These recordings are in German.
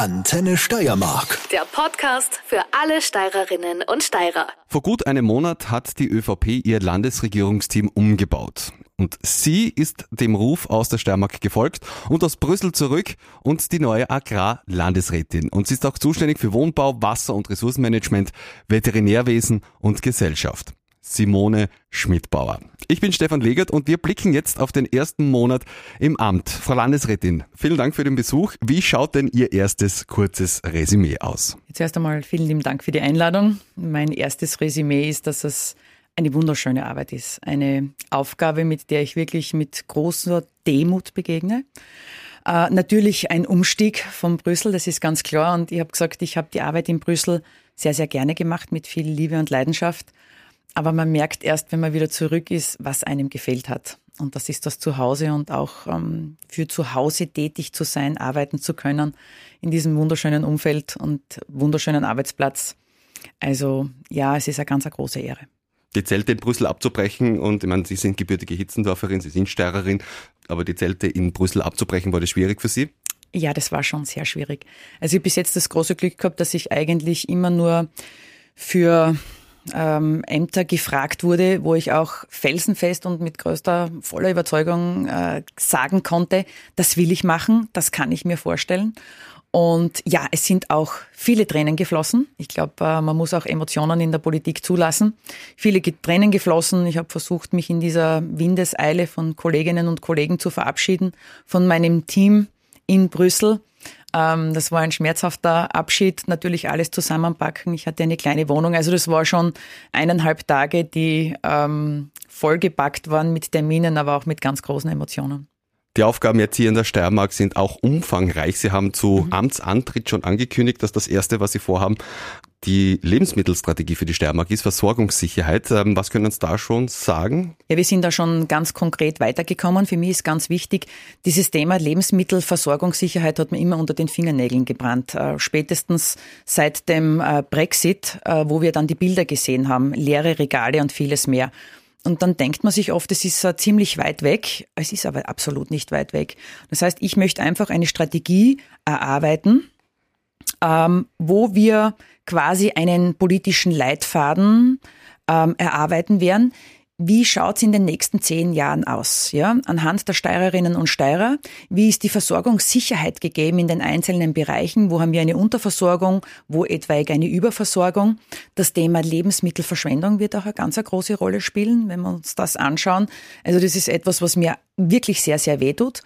Antenne Steiermark. Der Podcast für alle Steirerinnen und Steirer. Vor gut einem Monat hat die ÖVP ihr Landesregierungsteam umgebaut. Und sie ist dem Ruf aus der Steiermark gefolgt und aus Brüssel zurück und die neue Agrarlandesrätin. Und sie ist auch zuständig für Wohnbau, Wasser- und Ressourcenmanagement, Veterinärwesen und Gesellschaft. Simone Schmidbauer. Ich bin Stefan Legert und wir blicken jetzt auf den ersten Monat im Amt. Frau Landesrätin, vielen Dank für den Besuch. Wie schaut denn Ihr erstes kurzes Resümee aus? Zuerst einmal vielen lieben Dank für die Einladung. Mein erstes Resümee ist, dass es eine wunderschöne Arbeit ist. Eine Aufgabe, mit der ich wirklich mit großer Demut begegne. Äh, natürlich ein Umstieg von Brüssel, das ist ganz klar. Und ich habe gesagt, ich habe die Arbeit in Brüssel sehr, sehr gerne gemacht, mit viel Liebe und Leidenschaft. Aber man merkt erst, wenn man wieder zurück ist, was einem gefehlt hat. Und das ist das Zuhause und auch ähm, für zu Hause tätig zu sein, arbeiten zu können in diesem wunderschönen Umfeld und wunderschönen Arbeitsplatz. Also ja, es ist eine ganz eine große Ehre. Die Zelte in Brüssel abzubrechen und ich meine, Sie sind gebürtige Hitzendorferin, Sie sind Steirerin, aber die Zelte in Brüssel abzubrechen, war das schwierig für Sie? Ja, das war schon sehr schwierig. Also ich habe bis jetzt das große Glück gehabt, dass ich eigentlich immer nur für ähm, Ämter gefragt wurde, wo ich auch felsenfest und mit größter voller Überzeugung äh, sagen konnte, das will ich machen, das kann ich mir vorstellen. Und ja, es sind auch viele Tränen geflossen. Ich glaube, äh, man muss auch Emotionen in der Politik zulassen. Viele Tränen geflossen. Ich habe versucht, mich in dieser Windeseile von Kolleginnen und Kollegen zu verabschieden, von meinem Team in Brüssel. Ähm, das war ein schmerzhafter Abschied, natürlich alles zusammenpacken. Ich hatte eine kleine Wohnung, also das war schon eineinhalb Tage, die ähm, vollgepackt waren mit Terminen, aber auch mit ganz großen Emotionen. Die Aufgaben jetzt hier in der Steiermark sind auch umfangreich. Sie haben zu mhm. Amtsantritt schon angekündigt, dass das Erste, was Sie vorhaben, die Lebensmittelstrategie für die Steiermark ist, Versorgungssicherheit. Ähm, was können Sie da schon sagen? Ja, wir sind da schon ganz konkret weitergekommen. Für mich ist ganz wichtig, dieses Thema Lebensmittelversorgungssicherheit hat mir immer unter den Fingernägeln gebrannt. Äh, spätestens seit dem äh, Brexit, äh, wo wir dann die Bilder gesehen haben, leere Regale und vieles mehr. Und dann denkt man sich oft, es ist ziemlich weit weg. Es ist aber absolut nicht weit weg. Das heißt, ich möchte einfach eine Strategie erarbeiten, ähm, wo wir quasi einen politischen Leitfaden ähm, erarbeiten werden, wie schaut's in den nächsten zehn Jahren aus? Ja, anhand der Steirerinnen und Steirer, wie ist die Versorgungssicherheit gegeben in den einzelnen Bereichen? Wo haben wir eine Unterversorgung? Wo etwaig eine Überversorgung? Das Thema Lebensmittelverschwendung wird auch eine ganz große Rolle spielen, wenn wir uns das anschauen. Also das ist etwas, was mir wirklich sehr, sehr wehtut.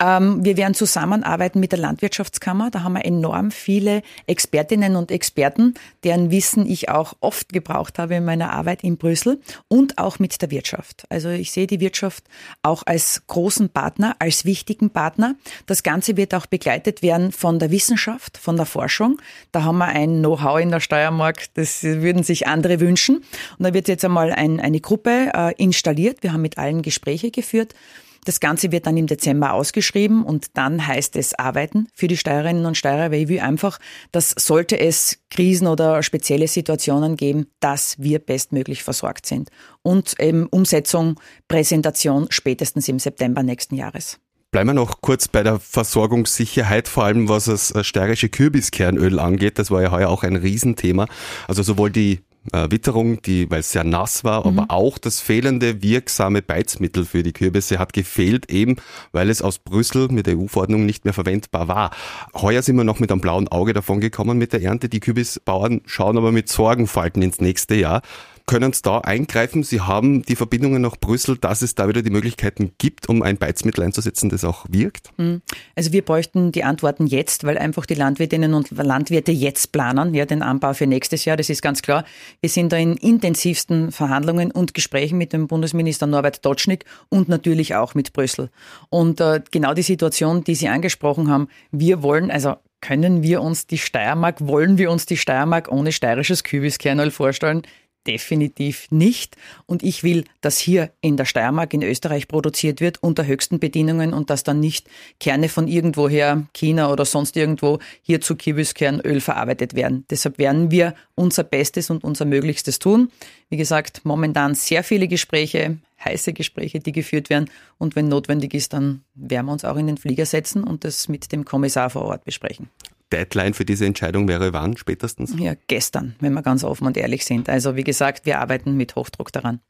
Ähm, wir werden zusammenarbeiten mit der Landwirtschaftskammer. Da haben wir enorm viele Expertinnen und Experten, deren Wissen ich auch oft gebraucht habe in meiner Arbeit in Brüssel und auch mit der Wirtschaft. Also ich sehe die Wirtschaft auch als großen Partner, als wichtigen Partner. Das Ganze wird auch begleitet werden von der Wissenschaft, von der Forschung. Da haben wir ein Know-how in der Steiermark, das würden sich andere wünschen. Und da wird jetzt einmal ein, eine Gruppe äh, installiert. Wir haben mit allen Gespräche geführt. Das Ganze wird dann im Dezember ausgeschrieben und dann heißt es arbeiten für die Steirerinnen und Steirer, weil ich will einfach, dass sollte es Krisen oder spezielle Situationen geben, dass wir bestmöglich versorgt sind. Und eben Umsetzung, Präsentation spätestens im September nächsten Jahres. Bleiben wir noch kurz bei der Versorgungssicherheit, vor allem was das steirische Kürbiskernöl angeht. Das war ja heuer auch ein Riesenthema. Also sowohl die äh, Witterung, die, weil es sehr nass war, mhm. aber auch das fehlende wirksame Beizmittel für die Kürbisse hat gefehlt, eben weil es aus Brüssel mit der EU-Verordnung nicht mehr verwendbar war. Heuer sind wir noch mit einem blauen Auge davon gekommen mit der Ernte. Die Kürbisbauern schauen aber mit Sorgenfalten ins nächste Jahr können Sie da eingreifen. Sie haben die Verbindungen nach Brüssel, dass es da wieder die Möglichkeiten gibt, um ein Beizmittel einzusetzen, das auch wirkt? Hm. Also wir bräuchten die Antworten jetzt, weil einfach die Landwirtinnen und Landwirte jetzt planen, ja, den Anbau für nächstes Jahr. Das ist ganz klar. Wir sind da in intensivsten Verhandlungen und Gesprächen mit dem Bundesminister Norbert Dotschnig und natürlich auch mit Brüssel. Und äh, genau die Situation, die Sie angesprochen haben, wir wollen, also können wir uns die Steiermark, wollen wir uns die Steiermark ohne steirisches Kübiskernöl vorstellen? Definitiv nicht. Und ich will, dass hier in der Steiermark in Österreich produziert wird unter höchsten Bedingungen und dass dann nicht Kerne von irgendwoher, China oder sonst irgendwo, hier zu Kürbiskernöl verarbeitet werden. Deshalb werden wir unser Bestes und unser Möglichstes tun. Wie gesagt, momentan sehr viele Gespräche, heiße Gespräche, die geführt werden. Und wenn notwendig ist, dann werden wir uns auch in den Flieger setzen und das mit dem Kommissar vor Ort besprechen. Deadline für diese Entscheidung wäre wann spätestens? Ja, gestern, wenn wir ganz offen und ehrlich sind. Also wie gesagt, wir arbeiten mit Hochdruck daran.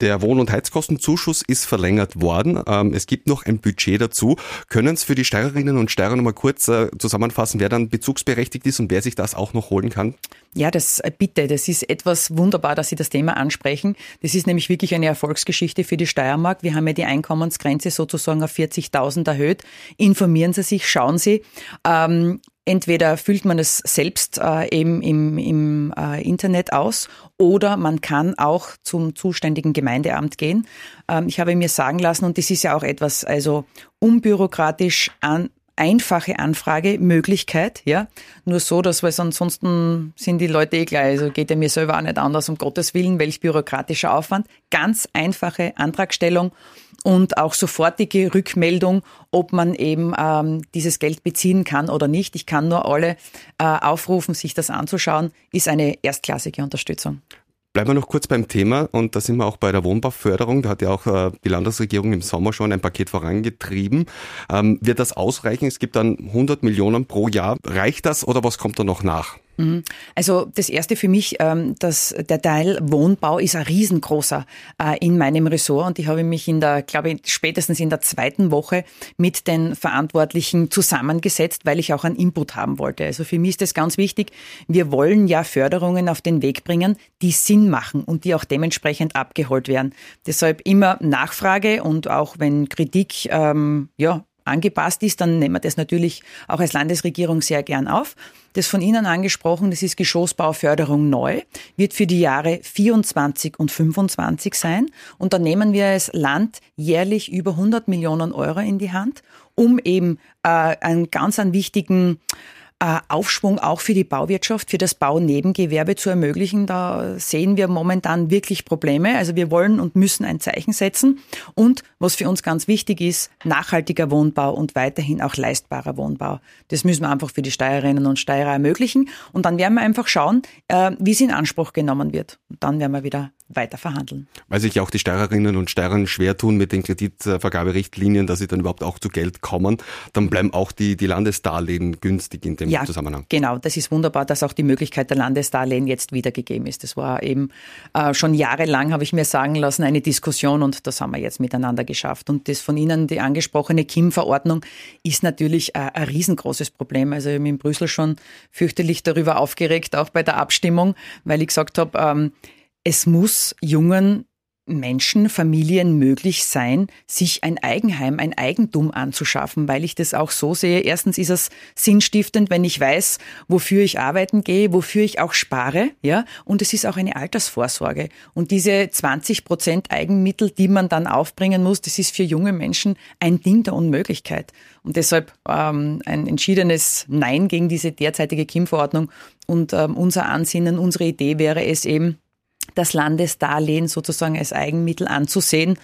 Der Wohn- und Heizkostenzuschuss ist verlängert worden. Ähm, es gibt noch ein Budget dazu. Können Sie für die Steirerinnen und Steirer noch mal kurz äh, zusammenfassen, wer dann bezugsberechtigt ist und wer sich das auch noch holen kann? Ja, das äh, bitte, das ist etwas wunderbar, dass Sie das Thema ansprechen. Das ist nämlich wirklich eine Erfolgsgeschichte für die Steiermark. Wir haben ja die Einkommensgrenze sozusagen auf 40.000 erhöht. Informieren Sie sich, schauen Sie. Ähm, Entweder füllt man es selbst äh, eben im, im äh, Internet aus oder man kann auch zum zuständigen Gemeindeamt gehen. Ähm, ich habe mir sagen lassen, und das ist ja auch etwas, also unbürokratisch an, einfache Anfragemöglichkeit, ja. Nur so, dass, weil ansonsten sind die Leute eh gleich, also geht ja mir selber auch nicht anders, um Gottes Willen, welch bürokratischer Aufwand. Ganz einfache Antragstellung und auch sofortige Rückmeldung, ob man eben ähm, dieses Geld beziehen kann oder nicht. Ich kann nur alle äh, aufrufen, sich das anzuschauen, ist eine erstklassige Unterstützung. Bleiben wir noch kurz beim Thema und da sind wir auch bei der Wohnbauförderung. Da hat ja auch äh, die Landesregierung im Sommer schon ein Paket vorangetrieben. Ähm, wird das ausreichen? Es gibt dann 100 Millionen pro Jahr. Reicht das oder was kommt da noch nach? Mhm. Also das erste für mich, ähm, dass der Teil Wohnbau ist ein riesengroßer äh, in meinem Ressort und ich habe mich in der, glaube ich, spätestens in der zweiten Woche mit den Verantwortlichen zusammengesetzt, weil ich auch einen Input haben wollte. Also für mich ist das ganz wichtig. Wir wollen ja Förderungen auf den Weg bringen, die Sinn machen und die auch dementsprechend abgeholt werden. Deshalb immer Nachfrage und auch wenn Kritik ähm, ja angepasst ist, dann nehmen wir das natürlich auch als Landesregierung sehr gern auf. Das von Ihnen angesprochen, das ist Geschossbauförderung neu, wird für die Jahre 24 und 25 sein. Und da nehmen wir als Land jährlich über 100 Millionen Euro in die Hand, um eben äh, einen ganz einen wichtigen Aufschwung auch für die Bauwirtschaft, für das Baunebengewerbe zu ermöglichen. Da sehen wir momentan wirklich Probleme. Also wir wollen und müssen ein Zeichen setzen. Und was für uns ganz wichtig ist, nachhaltiger Wohnbau und weiterhin auch leistbarer Wohnbau. Das müssen wir einfach für die Steirerinnen und Steirer ermöglichen. Und dann werden wir einfach schauen, äh, wie es in Anspruch genommen wird. Und dann werden wir wieder weiter verhandeln. Weil sich auch die Steirerinnen und Steirer schwer tun mit den Kreditvergaberichtlinien, dass sie dann überhaupt auch zu Geld kommen, dann bleiben auch die, die Landesdarlehen günstig in dem ja, Zusammenhang. Genau, das ist wunderbar, dass auch die Möglichkeit der Landesdarlehen jetzt wiedergegeben ist. Das war eben äh, schon jahrelang, habe ich mir sagen lassen, eine Diskussion und das haben wir jetzt miteinander geschafft. Und das von Ihnen, die angesprochene KIM-Verordnung, ist natürlich äh, ein riesengroßes Problem. Also ich habe mich in Brüssel schon fürchterlich darüber aufgeregt, auch bei der Abstimmung, weil ich gesagt habe, ähm, es muss jungen Menschen, Familien möglich sein, sich ein Eigenheim, ein Eigentum anzuschaffen, weil ich das auch so sehe. Erstens ist es sinnstiftend, wenn ich weiß, wofür ich arbeiten gehe, wofür ich auch spare, ja. Und es ist auch eine Altersvorsorge. Und diese 20 Prozent Eigenmittel, die man dann aufbringen muss, das ist für junge Menschen ein Ding der Unmöglichkeit. Und deshalb ähm, ein entschiedenes Nein gegen diese derzeitige KIM-Verordnung. Und ähm, unser Ansinnen, unsere Idee wäre es eben, das Landesdarlehen sozusagen als Eigenmittel anzusehen.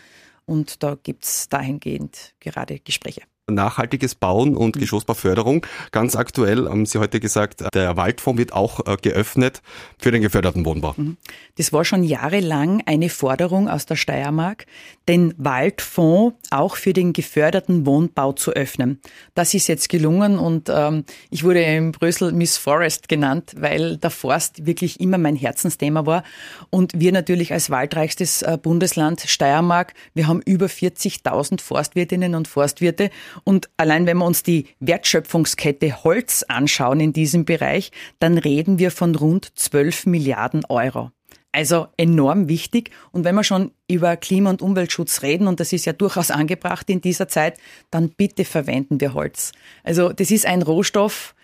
Und da gibt es dahingehend gerade Gespräche nachhaltiges Bauen und mhm. Geschossbauförderung. Ganz aktuell haben Sie heute gesagt, der Waldfonds wird auch äh, geöffnet für den geförderten Wohnbau. Mhm. Das war schon jahrelang eine Forderung aus der Steiermark, den Waldfonds auch für den geförderten Wohnbau zu öffnen. Das ist jetzt gelungen und ähm, ich wurde in Brüssel Miss Forest genannt, weil der Forst wirklich immer mein Herzensthema war. Und wir natürlich als waldreichstes äh, Bundesland Steiermark, wir haben über 40.000 Forstwirtinnen und Forstwirte und allein wenn wir uns die Wertschöpfungskette Holz anschauen in diesem Bereich, dann reden wir von rund 12 Milliarden Euro. Also enorm wichtig. Und wenn wir schon über Klima- und Umweltschutz reden, und das ist ja durchaus angebracht in dieser Zeit, dann bitte verwenden wir Holz. Also das ist ein Rohstoff,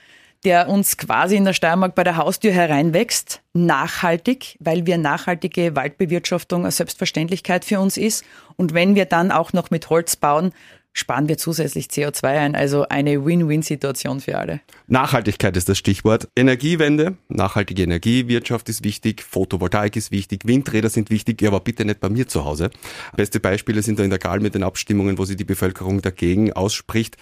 der uns quasi in der Steiermark bei der Haustür hereinwächst, nachhaltig, weil wir nachhaltige Waldbewirtschaftung eine Selbstverständlichkeit für uns ist. Und wenn wir dann auch noch mit Holz bauen, sparen wir zusätzlich CO2 ein. Also eine Win-Win-Situation für alle. Nachhaltigkeit ist das Stichwort. Energiewende, nachhaltige Energiewirtschaft ist wichtig, Photovoltaik ist wichtig, Windräder sind wichtig, aber bitte nicht bei mir zu Hause. Beste Beispiele sind da in der Gal mit den Abstimmungen, wo sich die Bevölkerung dagegen ausspricht.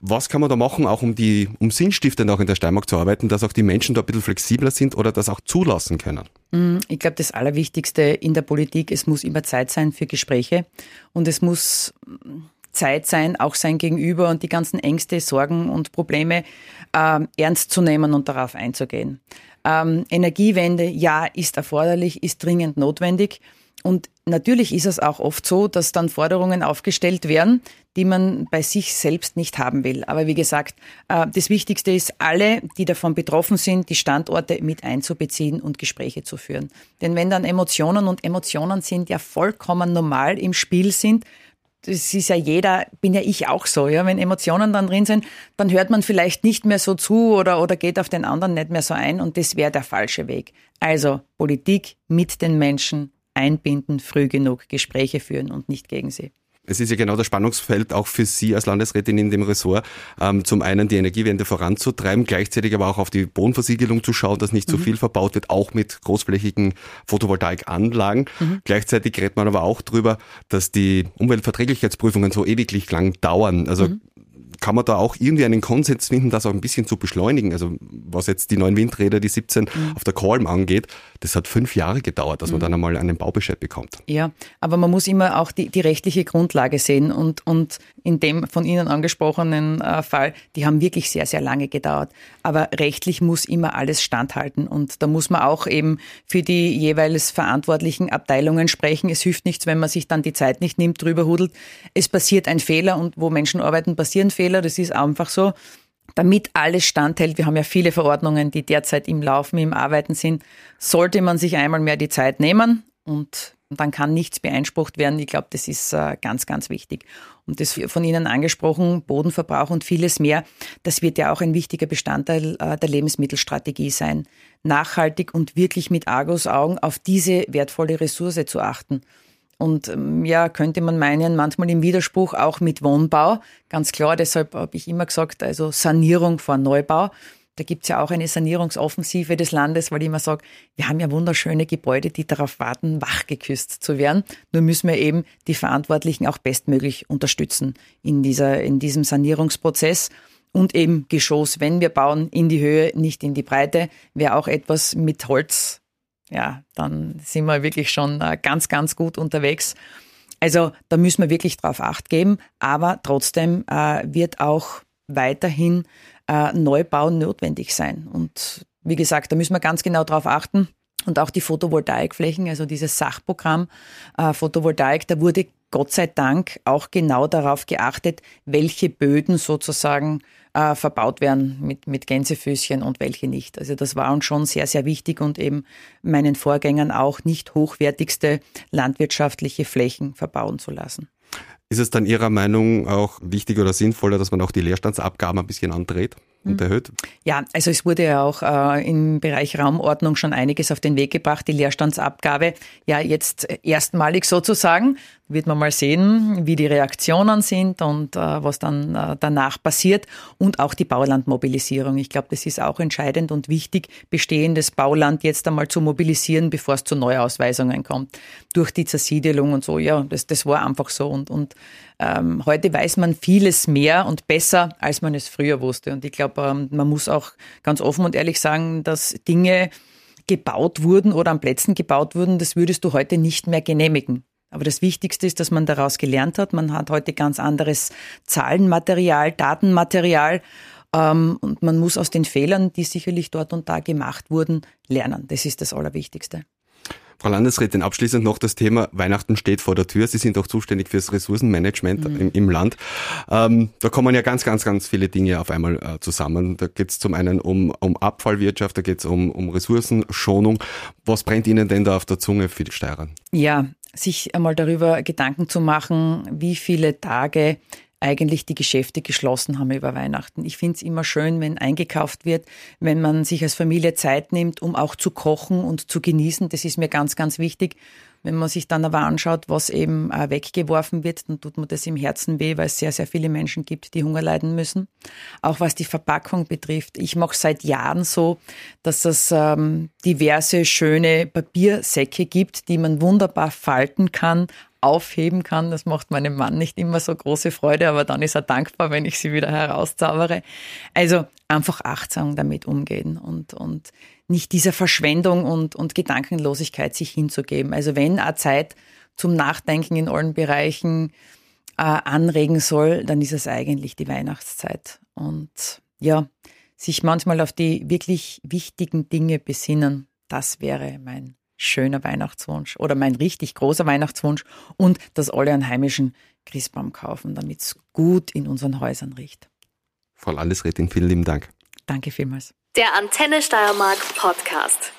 Was kann man da machen, auch um die, um sinnstiftend auch in der Steiermark zu arbeiten, dass auch die Menschen da ein bisschen flexibler sind oder das auch zulassen können? Mm, ich glaube, das Allerwichtigste in der Politik, es muss immer Zeit sein für Gespräche und es muss Zeit sein, auch sein Gegenüber und die ganzen Ängste, Sorgen und Probleme äh, ernst zu nehmen und darauf einzugehen. Ähm, Energiewende, ja, ist erforderlich, ist dringend notwendig. Und natürlich ist es auch oft so, dass dann Forderungen aufgestellt werden, die man bei sich selbst nicht haben will. Aber wie gesagt, äh, das Wichtigste ist, alle, die davon betroffen sind, die Standorte mit einzubeziehen und Gespräche zu führen. Denn wenn dann Emotionen und Emotionen sind ja vollkommen normal im Spiel sind, das ist ja jeder, bin ja ich auch so, ja. Wenn Emotionen dann drin sind, dann hört man vielleicht nicht mehr so zu oder, oder geht auf den anderen nicht mehr so ein und das wäre der falsche Weg. Also Politik mit den Menschen einbinden, früh genug Gespräche führen und nicht gegen sie. Es ist ja genau das Spannungsfeld auch für Sie als Landesrätin in dem Ressort, ähm, zum einen die Energiewende voranzutreiben, gleichzeitig aber auch auf die Bodenversiegelung zu schauen, dass nicht zu mhm. viel verbaut wird, auch mit großflächigen Photovoltaikanlagen. Mhm. Gleichzeitig redet man aber auch drüber, dass die Umweltverträglichkeitsprüfungen so ewiglich lang dauern. Also mhm kann man da auch irgendwie einen Konsens finden, das auch ein bisschen zu beschleunigen? Also was jetzt die neuen Windräder, die 17 mhm. auf der Kolm angeht, das hat fünf Jahre gedauert, dass man mhm. dann einmal einen Baubescheid bekommt. Ja, aber man muss immer auch die, die rechtliche Grundlage sehen und, und in dem von Ihnen angesprochenen äh, Fall, die haben wirklich sehr, sehr lange gedauert. Aber rechtlich muss immer alles standhalten und da muss man auch eben für die jeweils verantwortlichen Abteilungen sprechen. Es hilft nichts, wenn man sich dann die Zeit nicht nimmt, drüber hudelt. Es passiert ein Fehler und wo Menschen arbeiten, passieren Fehler. Das ist einfach so. Damit alles standhält, wir haben ja viele Verordnungen, die derzeit im Laufen, im Arbeiten sind, sollte man sich einmal mehr die Zeit nehmen und dann kann nichts beeinsprucht werden. Ich glaube, das ist äh, ganz, ganz wichtig. Und das von Ihnen angesprochen, Bodenverbrauch und vieles mehr, das wird ja auch ein wichtiger Bestandteil äh, der Lebensmittelstrategie sein. Nachhaltig und wirklich mit Argus-Augen auf diese wertvolle Ressource zu achten. Und ähm, ja, könnte man meinen, manchmal im Widerspruch auch mit Wohnbau. Ganz klar, deshalb habe ich immer gesagt, also Sanierung vor Neubau. Da gibt's ja auch eine Sanierungsoffensive des Landes, weil ich immer sage, wir haben ja wunderschöne Gebäude, die darauf warten, wachgeküsst zu werden. Nur müssen wir eben die Verantwortlichen auch bestmöglich unterstützen in, dieser, in diesem Sanierungsprozess. Und eben Geschoss, wenn wir bauen, in die Höhe, nicht in die Breite, wäre auch etwas mit Holz ja, dann sind wir wirklich schon äh, ganz, ganz gut unterwegs. Also da müssen wir wirklich drauf acht geben, aber trotzdem äh, wird auch weiterhin äh, Neubau notwendig sein. Und wie gesagt, da müssen wir ganz genau drauf achten. Und auch die Photovoltaikflächen, also dieses Sachprogramm äh, Photovoltaik, da wurde Gott sei Dank auch genau darauf geachtet, welche Böden sozusagen äh, verbaut werden mit, mit Gänsefüßchen und welche nicht. Also das war uns schon sehr, sehr wichtig und eben meinen Vorgängern auch nicht hochwertigste landwirtschaftliche Flächen verbauen zu lassen. Ist es dann Ihrer Meinung auch wichtig oder sinnvoller, dass man auch die Leerstandsabgaben ein bisschen andreht? und mhm. erhöht? Ja, also es wurde ja auch äh, im Bereich Raumordnung schon einiges auf den Weg gebracht. Die Leerstandsabgabe, ja jetzt erstmalig sozusagen, wird man mal sehen, wie die Reaktionen sind und äh, was dann äh, danach passiert und auch die Baulandmobilisierung. Ich glaube, das ist auch entscheidend und wichtig, bestehendes Bauland jetzt einmal zu mobilisieren, bevor es zu Neuausweisungen kommt. Durch die Zersiedelung und so, ja, das, das war einfach so und, und ähm, heute weiß man vieles mehr und besser, als man es früher wusste. Und ich glaube, ähm, man muss auch ganz offen und ehrlich sagen, dass Dinge gebaut wurden oder an Plätzen gebaut wurden, das würdest du heute nicht mehr genehmigen. Aber das Wichtigste ist, dass man daraus gelernt hat. Man hat heute ganz anderes Zahlenmaterial, Datenmaterial. Ähm, und man muss aus den Fehlern, die sicherlich dort und da gemacht wurden, lernen. Das ist das Allerwichtigste. Frau Landesrätin, abschließend noch das Thema Weihnachten steht vor der Tür. Sie sind auch zuständig fürs Ressourcenmanagement mhm. im, im, Land. Ähm, da kommen ja ganz, ganz, ganz viele Dinge auf einmal äh, zusammen. Da geht es zum einen um, um Abfallwirtschaft, da geht es um, um Ressourcenschonung. Was brennt Ihnen denn da auf der Zunge für die Steirern? Ja, sich einmal darüber Gedanken zu machen, wie viele Tage eigentlich die Geschäfte geschlossen haben über Weihnachten. Ich finde es immer schön, wenn eingekauft wird, wenn man sich als Familie Zeit nimmt, um auch zu kochen und zu genießen. Das ist mir ganz, ganz wichtig. Wenn man sich dann aber anschaut, was eben äh, weggeworfen wird, dann tut man das im Herzen weh, weil es sehr, sehr viele Menschen gibt, die Hunger leiden müssen. Auch was die Verpackung betrifft. Ich mache seit Jahren so, dass es ähm, diverse schöne Papiersäcke gibt, die man wunderbar falten kann, aufheben kann. Das macht meinem Mann nicht immer so große Freude, aber dann ist er dankbar, wenn ich sie wieder herauszaubere. Also einfach achtsam damit umgehen und, und nicht dieser Verschwendung und, und Gedankenlosigkeit sich hinzugeben. Also wenn eine Zeit zum Nachdenken in allen Bereichen äh, anregen soll, dann ist es eigentlich die Weihnachtszeit. Und ja, sich manchmal auf die wirklich wichtigen Dinge besinnen, das wäre mein schöner Weihnachtswunsch oder mein richtig großer Weihnachtswunsch und dass alle einen heimischen Christbaum kaufen, damit es gut in unseren Häusern riecht. Frau Landesrätin, vielen lieben Dank. Danke vielmals. Der Antenne Steiermark Podcast.